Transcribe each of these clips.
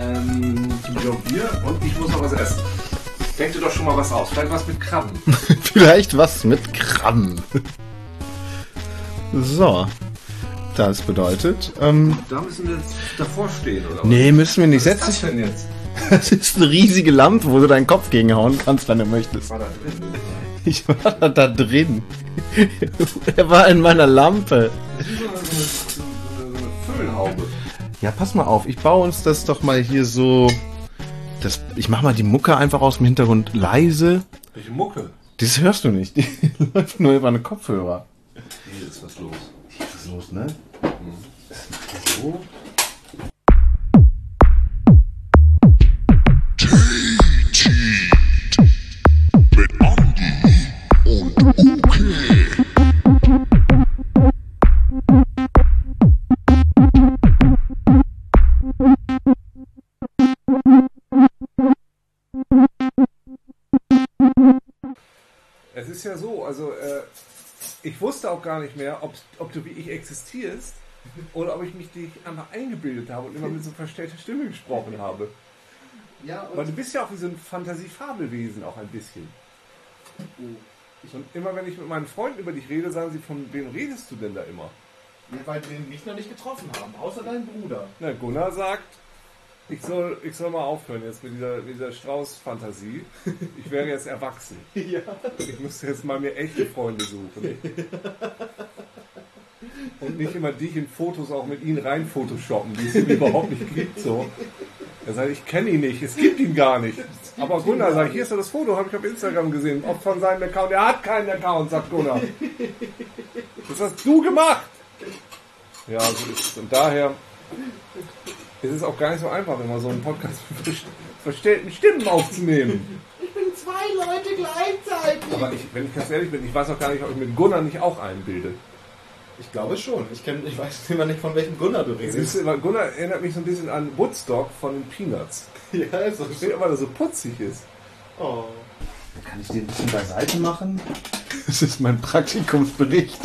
Ähm, Bier und ich muss noch was essen. Denk dir doch schon mal was aus. Vielleicht was mit Krabben. Vielleicht was mit Krabben. So. Das bedeutet, ähm, Da müssen wir jetzt davor stehen, oder? nee, müssen wir nicht. was Setz dich. denn jetzt? Das ist eine riesige Lampe, wo du deinen Kopf gegenhauen kannst, wenn du möchtest. War da drin? Ich war da drin. er war in meiner Lampe. Das ist so eine, so eine, eine. Ja, pass mal auf. Ich baue uns das doch mal hier so. Das, ich mach mal die Mucke einfach aus dem Hintergrund leise. Welche Mucke? Das hörst du nicht. Die läuft nur über eine Kopfhörer. Hier ist was los. Was ist los, ne? Er so. Also äh, ich wusste auch gar nicht mehr, ob, ob du wie ich existierst oder ob ich mich dich einfach eingebildet habe und immer mit so verstellter Stimme gesprochen habe. Ja, Weil du bist ja auch wie so ein Fantasiefabelwesen auch ein bisschen. Und immer wenn ich mit meinen Freunden über dich rede, sagen sie, von wem redest du denn da immer? weil wir mich noch nicht getroffen haben, außer dein Bruder. Na, Gunnar sagt, ich soll, ich soll mal aufhören jetzt mit dieser, mit dieser Strauß-Fantasie. Ich wäre jetzt erwachsen. Ja. Ich müsste jetzt mal mir echte Freunde suchen. Und nicht immer dich in Fotos auch mit ihnen rein photoshoppen, die es ihm überhaupt nicht gibt. So. Er sagt, ich kenne ihn nicht, es gibt ihn gar nicht. Aber Gunnar sagt, hier ist doch das Foto, habe ich auf Instagram gesehen, auch von seinem Account. Er hat keinen Account, sagt Gunnar. Das hast du gemacht. Ja, so ist es. Und daher ist es auch gar nicht so einfach, immer so einen Podcast mit verstellten Stimmen aufzunehmen. Ich bin zwei Leute gleichzeitig. Aber ich, wenn ich ganz ehrlich bin, ich weiß auch gar nicht, ob ich mit Gunnar nicht auch einbilde. Ich glaube schon. Ich, kenn, ich weiß immer nicht, von welchem Gunnar du redest. Siehst du, weil Gunnar erinnert mich so ein bisschen an Woodstock von den Peanuts. Ja, ist Ich finde, weil er so putzig ist. Oh. Kann ich den ein bisschen beiseite machen? Das ist mein Praktikumsbericht.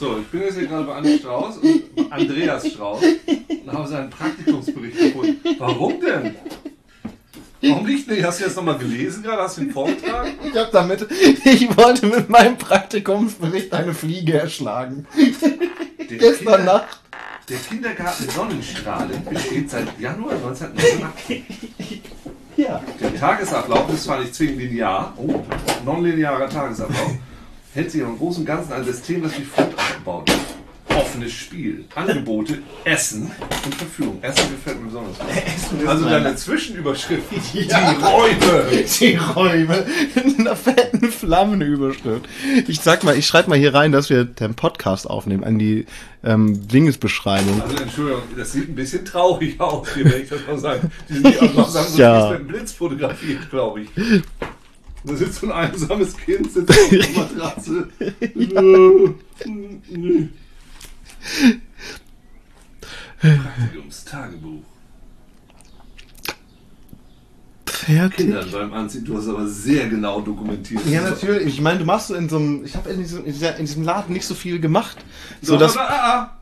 So, ich bin jetzt hier gerade bei Anne Strauß und Andreas Strauß und habe seinen Praktikumsbericht gefunden. Warum denn? Warum nicht? Nee, hast du jetzt nochmal gelesen gerade? Hast du ihn vorgetragen? Ich hab damit, ich wollte mit meinem Praktikumsbericht eine Fliege erschlagen. Der, Gestern Kinder, Nacht. der Kindergarten Sonnenstrahlen besteht seit Januar 1989. Ja. Der Tagesablauf ist zwar nicht zwingend linear, oh, nonlinearer Tagesablauf, hält sich im Großen und Ganzen ein System, das wie folgt aufgebaut ist. Offenes Spiel, Angebote, Essen und Verführung. Essen gefällt mir besonders gut. Also deine Zwischenüberschrift, die Räume. Die Räume in einer fetten Flammenüberschrift. Ich sag mal, ich schreibe mal hier rein, dass wir den Podcast aufnehmen an die ähm, Dingesbeschreibung. Also Entschuldigung, das sieht ein bisschen traurig aus, hier, wenn ich das mal sagen. Die sind die auch noch sagen, so Ja. ja. mit dem Blitz fotografiert, glaube ich. Da sitzt so ein einsames Kind, sitzt auf der Matratze. Praktikumstagebuch. Fertig. Kindern beim Anziehen, du hast aber sehr genau dokumentiert. Ja, natürlich. Ich meine, du machst so in so einem, ich habe in diesem, in, diesem Laden nicht so viel gemacht. So, dass ah, ah.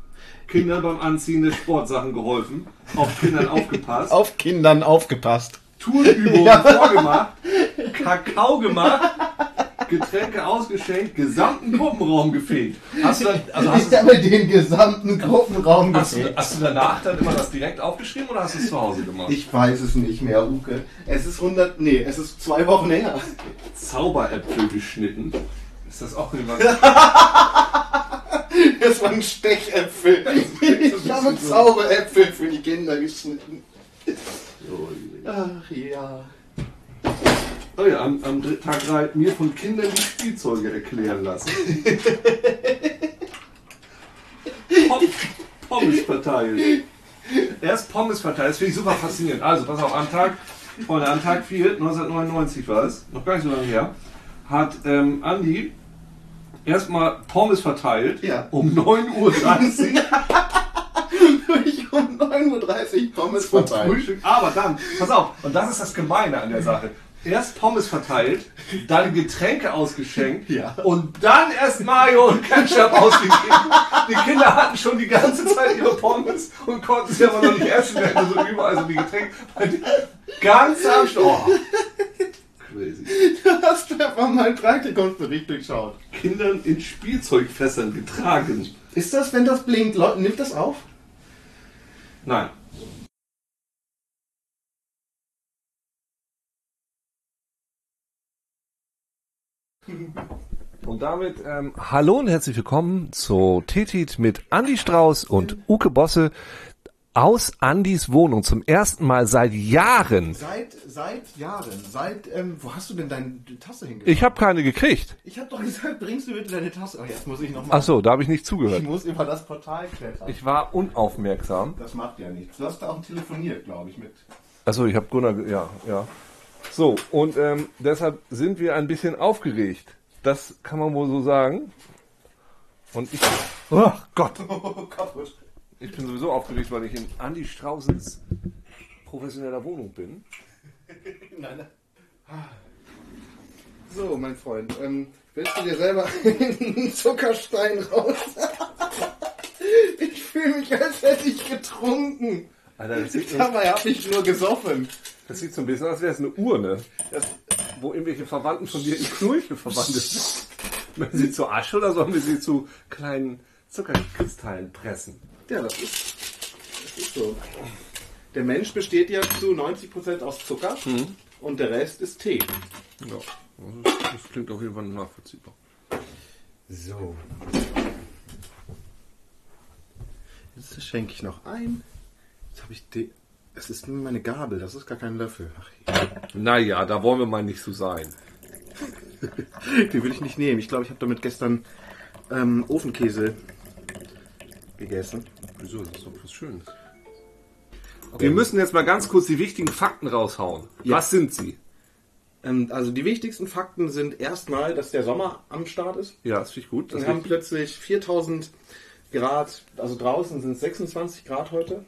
Kindern beim Anziehen der Sportsachen geholfen, auf Kindern aufgepasst, auf Kindern aufgepasst. Turnübungen vorgemacht, Kakao gemacht, Getränke ausgeschenkt, gesamten Gruppenraum gefegt. Hast du, dann, also hast, Ich du, habe den gesamten Gruppenraum hast, du, gefegt. hast du danach dann immer das direkt aufgeschrieben oder hast du es zu Hause gemacht? Ich weiß es nicht mehr, Uke. Es ist 100, nee, es ist zwei Wochen her. Zauberäpfel geschnitten. Ist das auch immer. Das waren Stechäpfel. Ich habe Zauberäpfel für die Kinder geschnitten. Ach ja. Oh ja, am, am dritten Tag drei mir von Kindern die Spielzeuge erklären lassen. Pom Pommes verteilt. Erst Pommes verteilt, das finde ich super faszinierend. Also, pass auf, an Tag, Freunde, an Tag 4, 1999 war es, noch gar nicht so lange her, hat ähm, Andi erstmal Pommes verteilt Ja. um 9.30 Uhr Ich um 9.30 Uhr Pommes verteilt. Frühstück. Aber dann, pass auf, und das ist das Gemeine an der Sache. Erst Pommes verteilt, dann Getränke ausgeschenkt Ja. und dann erst Mayo und Ketchup ausgegeben. Die Kinder hatten schon die ganze Zeit ihre Pommes und konnten sie aber noch nicht essen, wenn so überall so die Getränke. Ganz am Sch- oh. Crazy. Du hast einfach meinen Praktikumsbericht durchschaut. Kindern in Spielzeugfässern getragen. Ist das, wenn das blinkt, Leute, nimmt das auf? Nein. Und damit ähm, hallo und herzlich willkommen zu Tetit mit Andy Strauß und Uke Bosse aus Andys Wohnung zum ersten Mal seit Jahren. Seit, seit Jahren. Seit, ähm, wo hast du denn deine Tasse hingebracht? Ich habe keine gekriegt. Ich habe doch gesagt, bringst du bitte deine Tasse. Oh, jetzt muss ich nochmal. Ach so, da habe ich nicht Ich zugehört. muss über das Portal klettern. Ich war unaufmerksam. das macht ja nichts. Du hast da auch telefoniert, glaube ich, mit. Achso, ich habe Gunnar, ja, ja. So, und ähm, deshalb sind wir ein bisschen aufgeregt. Das kann man wohl so sagen. Und ich, oh Gott, ich bin sowieso aufgeregt, weil ich in Andi Straußens professioneller Wohnung bin. Nein, nein. So, mein Freund, ähm, willst du dir selber einen Zuckerstein raus? ich fühle mich, als hätte ich getrunken. Alter, das sieht, Dabei habe ich nur gesoffen. das sieht so ein bisschen aus, als wäre es eine Urne, das, wo irgendwelche Verwandten von dir in Knurche verwandelt sind. Möchten sie zu Asche oder sollen wir sie zu kleinen Zuckerkristallen pressen? Ja, das ist, das ist so. Der Mensch besteht ja zu 90% aus Zucker und der Rest ist Tee. Ja, das, das klingt auf jeden Fall nachvollziehbar. So. Jetzt schenke ich noch ein. Jetzt habe ich die. Es ist nur meine Gabel, das ist gar kein Löffel. Ach, Naja, da wollen wir mal nicht so sein. die will ich nicht nehmen. Ich glaube, ich habe damit gestern ähm, Ofenkäse gegessen. Wieso? Das ist doch was Schönes. Wir müssen jetzt mal ganz kurz die wichtigen Fakten raushauen. Ja. Was sind sie? Ähm, also die wichtigsten Fakten sind erstmal, dass der Sommer am Start ist. Ja, das finde ich gut. Das Wir haben plötzlich 4000 Grad, also draußen sind es 26 Grad heute.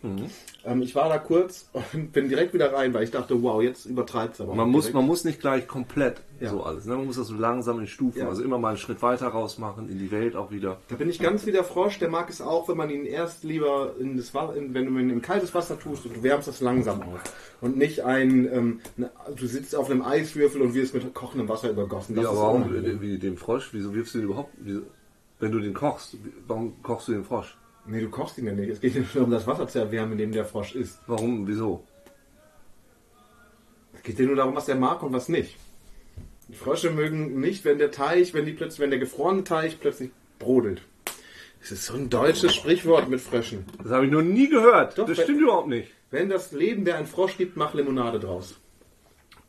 Ähm, ich war da kurz und bin direkt wieder rein, weil ich dachte, wow, jetzt übertreibt es aber. man, muss, direkt. man muss nicht gleich komplett Ja. so alles. Ne? Man muss das so langsam in Stufen, Ja. also immer mal einen Schritt weiter rausmachen, in die Welt auch wieder. Da bin ich ganz wie der Frosch, der mag es auch, wenn man ihn erst lieber in das Wasser, in, wenn du ihn in kaltes Wasser tust und du wärmst das langsam auf. Und nicht ein, ähm, ne, du sitzt auf einem Eiswürfel und wirst mit kochendem Wasser übergossen. Das Ja, aber warum, wie dem Frosch, wieso wirfst du den überhaupt, wieso, wenn du den kochst, warum kochst du den Frosch? Nee, du kochst ihn ja nicht. Es geht ja nur um das Wasser zu erwärmen, in dem der Frosch ist. Warum, wieso? Es geht ja nur darum, was er mag und was nicht. Die Frösche mögen nicht, wenn der Teich, wenn die plötzlich, wenn der gefrorene Teich plötzlich brodelt. Das ist so ein deutsches Sprichwort mit Fröschen. Das habe ich noch nie gehört. Doch, das weil- stimmt überhaupt nicht. Wenn das Leben dir ein Frosch gibt, mach Limonade draus.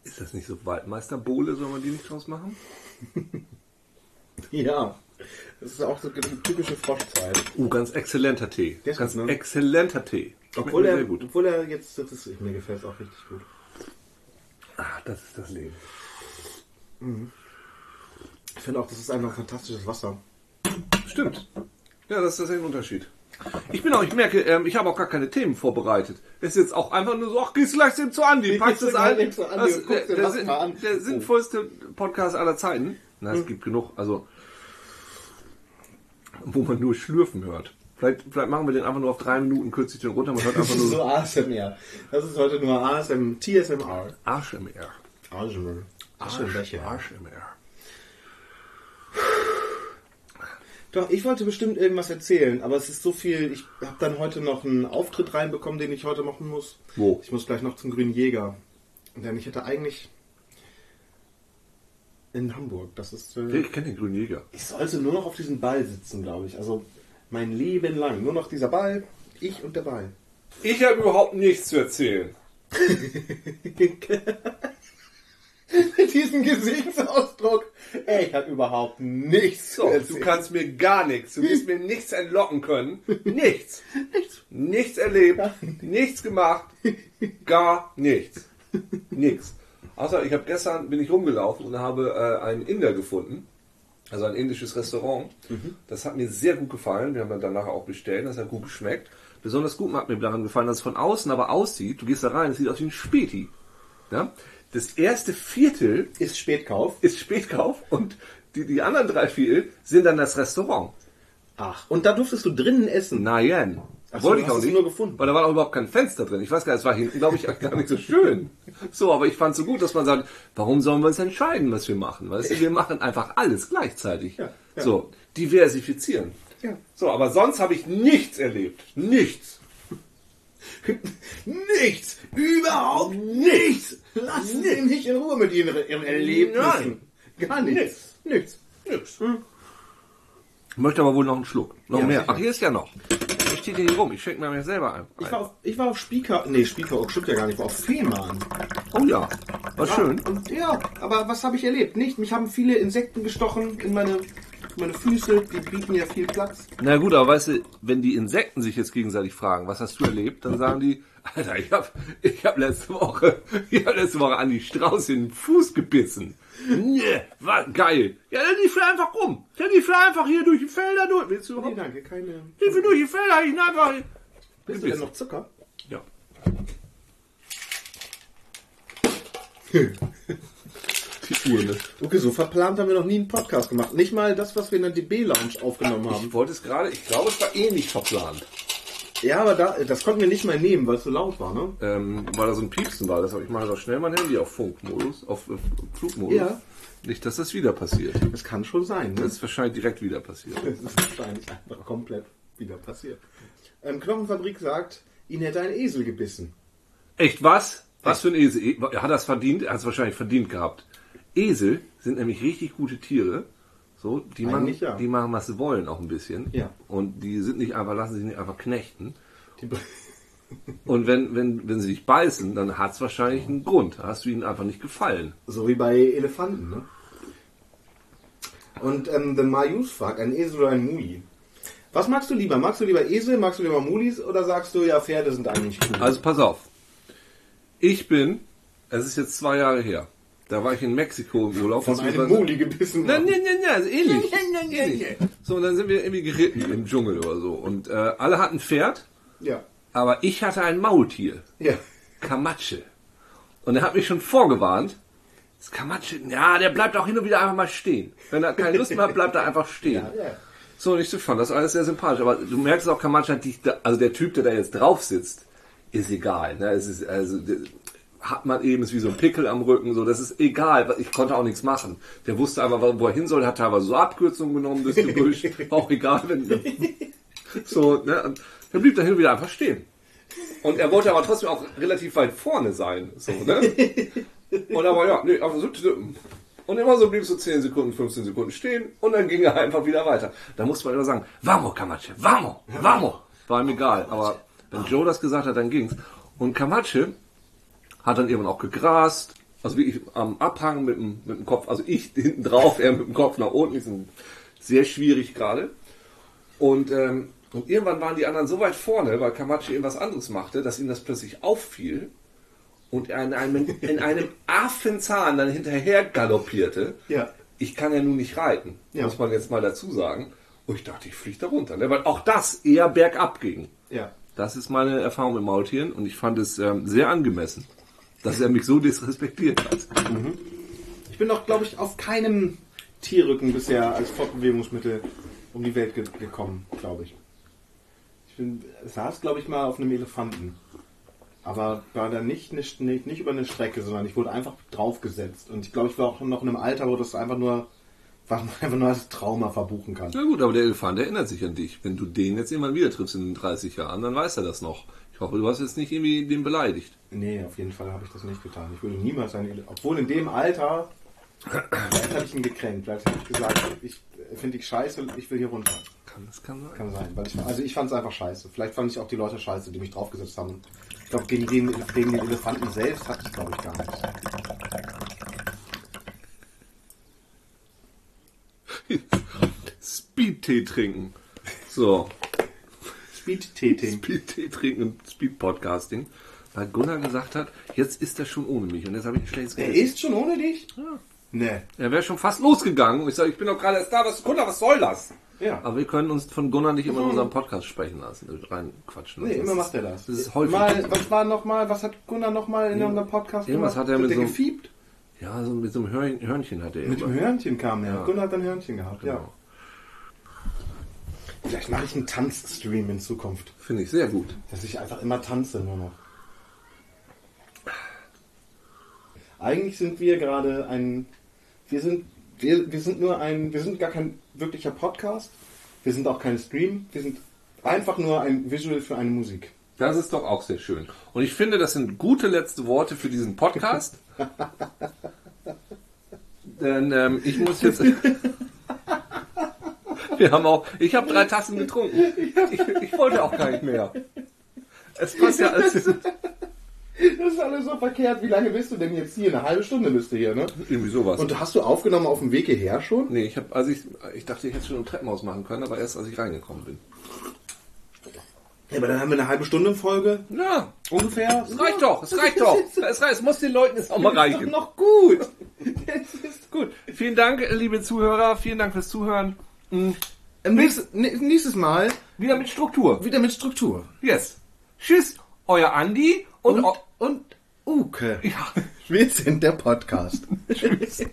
Ist das nicht so Waldmeisterbohle, soll man die nicht draus machen? Ja. Das ist auch so die typische Froschzeit. Uh, ganz exzellenter Tee. Der ist ganz gut, ne? exzellenter Tee. Obwohl er, sehr gut. obwohl er jetzt, das ist, mir gefällt es auch richtig gut. Ah, das ist das Leben. Ich finde auch, das ist einfach fantastisches Wasser. Stimmt. Ja, das ist ein Unterschied. Ich bin auch, ich merke, ähm, ich habe auch gar keine Themen vorbereitet. Es ist jetzt auch einfach nur so, ach, gehst gleich eben zu Andi, packst es du gleich Andi Das- der, der, an. der sinnvollste Podcast aller Zeiten. Na, Hm. es gibt genug, also, wo man nur Schlürfen hört. Vielleicht, vielleicht machen wir den einfach nur auf drei Minuten, kürze ich den runter, man hört Das einfach ist nur so ASMR. Das ist heute nur ASM, TSMR. ASMR. ASMR. ASMR. Doch, ich wollte bestimmt irgendwas erzählen, aber es ist so viel. Ich habe dann heute noch einen Auftritt reinbekommen, den ich heute machen muss. Wo? Ich muss gleich noch zum Grünen Jäger. Denn ich hätte eigentlich in Hamburg. Das ist. Äh, Ich kenne den grünen Jäger. ich sollte nur noch auf diesem Ball sitzen, glaube ich. Also mein Leben lang. Nur noch dieser Ball, ich und der Ball. Ich habe überhaupt nichts zu erzählen. Mit diesem Gesichtsausdruck. Ey, ich habe überhaupt nichts So, du kannst mir gar nichts, du wirst mir nichts entlocken können. Nichts. nichts. Nichts erlebt, nichts gemacht, gar nichts. Nichts. Außer ich habe gestern bin ich rumgelaufen und habe äh, einen Inder gefunden, also ein indisches Restaurant. Das hat mir sehr gut gefallen. Wir haben dann danach auch bestellt, das hat gut geschmeckt. Besonders gut hat mir daran gefallen, dass es von außen aber aussieht. Du gehst da rein, es sieht aus wie ein Späti. Ja? das erste Viertel Ist Spätkauf. ist Spätkauf und die, die anderen drei Viertel sind dann das Restaurant. Ach. Und da durftest du drinnen essen. Nein. Ach Wollte ich auch nicht. nur gefunden. Weil da war auch überhaupt kein Fenster drin. Ich weiß gar nicht, es war hinten, glaube ich, gar nicht so schön. So, aber ich fand es so gut, dass man sagt, warum sollen wir uns entscheiden, was wir machen? Weißt du, wir machen einfach alles gleichzeitig. Ja, ja. So, diversifizieren. Ja. So, aber sonst habe ich nichts erlebt. Nichts. Nichts! Überhaupt nichts! Lass mich nicht in Ruhe mit ihren, ihren Erlebnissen. Gar nichts. Nichts. Nix. Ich möchte aber wohl noch einen Schluck. Noch Ja, mehr. sicher. Ach, hier ist ja noch. Hier rum. Ich schenke mir selber ein. Ich war auf, ich war auf Speaker. Nee, Speaker, oh, stimmt ja gar nicht. Ich war auf Fehmarn. Oh ja, war schön. Und, ja, aber was habe ich erlebt? Nicht. Mich haben viele Insekten gestochen in meine, meine Füße. Die bieten ja viel Platz. Na gut, aber weißt du, wenn die Insekten sich jetzt gegenseitig fragen, was hast du erlebt, dann sagen die, Alter, ich hab, ich hab letzte Woche, ich hab letzte Woche an die Strauß in den Fuß gebissen. Nee, war geil. Ja, dann lief er einfach rum. Dann lief er einfach hier durch die Felder durch. Willst du Nee, überhaupt? danke, keine. Lief er durch die Felder, ich ihn einfach. Bist du denn noch Zucker? Ja. die Urne. Okay, so verplant haben wir noch nie einen Podcast gemacht. Nicht mal das, was wir in der DB-Lounge aufgenommen haben. Ich wollte es gerade, ich glaube, es war eh nicht verplant. Ja, aber da, das konnten wir nicht mal nehmen, weil es so laut war, ne? Ähm, weil da so ein Piepsen war. Deshalb ich mache doch schnell mein Handy auf Funkmodus, auf äh, Flugmodus. Ja. Nicht, dass das wieder passiert. Das kann schon sein, ne? Das ist wahrscheinlich direkt wieder passiert. Das ist wahrscheinlich einfach komplett wieder passiert. Ähm, Knochenfabrik sagt, ihn hätte ein Esel gebissen. Echt was? Was für ein Esel? E- Er hat das verdient, er hat es wahrscheinlich verdient gehabt. Esel sind nämlich richtig gute Tiere. So, die machen, ja. die machen, was sie wollen, auch ein bisschen. Ja. Und die sind nicht einfach, lassen sich nicht einfach knechten. Und wenn, wenn, wenn sie dich beißen, dann hat es wahrscheinlich einen Grund. Hast du ihnen einfach nicht gefallen. so wie bei Elefanten, ne? Und ähm, The Mayus fragt, ein Esel oder ein Muli? Was magst du lieber? Magst du lieber Esel, magst du lieber Mulis oder sagst du, ja, Pferde sind eigentlich cool? Also pass auf. Ich bin, es ist jetzt zwei Jahre her, da war ich in Mexiko im Urlaub. Von einem Muli gebissen Nein, nein, nein, nein, also ähnlich. ähnlich. So, und dann sind wir irgendwie geritten im Dschungel oder so. Und äh, alle hatten Pferd, Ja. aber ich hatte ein Maultier. Ja. Kamatsche. Und er hat mich schon vorgewarnt. Das Kamatsche, ja, der bleibt auch hin und wieder einfach mal stehen. Wenn er keine Lust mehr hat, bleibt er einfach stehen. Ja, ja. So, und ich fand das alles sehr sympathisch. Aber du merkst auch, Kamatsche hat dich, da, also der Typ, der da jetzt drauf sitzt, ist egal. Ne? Es ist, also, hat man eben, ist wie so ein Pickel am Rücken, so, das ist egal. Ich konnte auch nichts machen. Der wusste einfach, wo er hin soll, hat teilweise so Abkürzungen genommen, das Gebüsch. auch egal, wenn, so, ne? Und dann blieb da hin und wieder einfach stehen. Und er wollte aber trotzdem auch relativ weit vorne sein, so, ne? Und aber ja, nee, aber so, und immer so blieb so 10 Sekunden, 15 Sekunden stehen und dann ging er einfach wieder weiter. Da musste man immer sagen, vamos Camache, vamos, vamos. War ihm egal, aber wenn Joe das gesagt hat, dann ging's. Und Camache hat dann irgendwann auch gegrast, also wirklich am Abhang mit dem, mit dem Kopf, also ich hinten drauf, er mit dem Kopf nach unten, ist sehr schwierig gerade. Und, ähm, und irgendwann waren die anderen so weit vorne, weil Camacho irgendwas anderes machte, dass ihm das plötzlich auffiel und er in einem, in einem Affenzahn dann hinterher galoppierte. Ja. Ich kann ja nun nicht reiten, Ja. muss man jetzt mal dazu sagen. Und ich dachte, ich fliege da runter, ne? weil auch das eher bergab ging. Ja. Das ist meine Erfahrung mit Maultieren und ich fand es ähm, sehr angemessen, dass er mich so disrespektiert hat. Ich bin doch, glaube ich, auf keinem Tierrücken bisher als Fortbewegungsmittel um die Welt ge gekommen, glaube ich. Ich bin, saß, glaube ich, mal auf einem Elefanten. Aber war da nicht, nicht, nicht, über eine Strecke, sondern ich wurde einfach draufgesetzt. Und ich glaube, ich war auch noch in einem Alter, wo das einfach nur, was man einfach nur als Trauma verbuchen kann. Na gut, aber der Elefant erinnert sich an dich. Wenn du den jetzt irgendwann wieder triffst in den 30 Jahren, dann weiß er das noch. Ich hoffe, du hast jetzt nicht irgendwie den beleidigt. Nee, auf jeden Fall habe ich das nicht getan. Ich würde niemals einen Obwohl in dem Alter, vielleicht habe ich ihn gekränkt. Vielleicht habe ich gesagt, ich äh, finde ich scheiße, ich will hier runter. Kann, das kann sein. Kann sein. Weil ich, also ich fand es einfach scheiße. Vielleicht fand ich auch die Leute scheiße, die mich draufgesetzt haben. Ich glaube, gegen den, gegen den Elefanten selbst hatte ich, glaube ich, gar nichts. Speed-Tee trinken. So, Speed-Tee trinken und Speed-Podcasting. Weil Gunnar gesagt hat, jetzt ist er schon ohne mich. Und jetzt habe ich ein schlechtes Er Gewissen. ist schon ohne dich? Nee. Er wäre schon fast losgegangen. Ich sage, ich bin doch gerade erst da. Was, Gunnar, was soll das? Ja. Aber wir können uns von Gunnar nicht immer in unserem Podcast sprechen lassen, reinquatschen. Nee, immer macht er das. Das ist häufig. Mal, was war noch mal, was hat Gunnar noch mal in unserem Podcast irgendwas gemacht? hat er mit der so- gefiebt? Ja, so mit so einem Hörn- Hörnchen hat er Mit dem Hörnchen kam er. Ja. Gunnar hat ein Hörnchen gehabt, ja. Vielleicht mache ich einen Tanzstream in Zukunft. Finde ich sehr gut. Dass ich einfach immer tanze nur noch. Eigentlich sind wir gerade ein. Wir sind. Wir, wir sind nur ein. Wir sind gar kein wirklicher Podcast. Wir sind auch kein Stream. Wir sind einfach nur ein Visual für eine Musik. Das ist doch auch sehr schön. Und ich finde, das sind gute letzte Worte für diesen Podcast. Denn ähm, ich muss jetzt. Wir haben auch. Ich habe drei Tassen getrunken. Ich, ich wollte auch gar nicht mehr. Es passt ja alles. Das ist alles so verkehrt. Wie lange bist du denn jetzt hier? Eine halbe Stunde bist du hier, ne? Irgendwie sowas. Und hast du aufgenommen auf dem Weg hierher schon? nee, ich habe, also ich, ich dachte, ich hätte schon im Treppenhaus machen können, aber erst als ich reingekommen bin. Ja, aber dann haben wir eine halbe Stunde Folge. Ja, Ungefähr. es reicht doch, es reicht doch. Es, reicht, es muss den Leuten jetzt auch mal Das ist doch reichen. noch gut. Das ist gut. Vielen Dank, liebe Zuhörer, vielen Dank fürs Zuhören. Mhm. Nächstes, nächstes Mal Wieder mit Struktur. wieder mit Struktur. Yes. Tschüss, euer Andi und, Und, und Uke. ja. Wir sind der Podcast. Tschüss.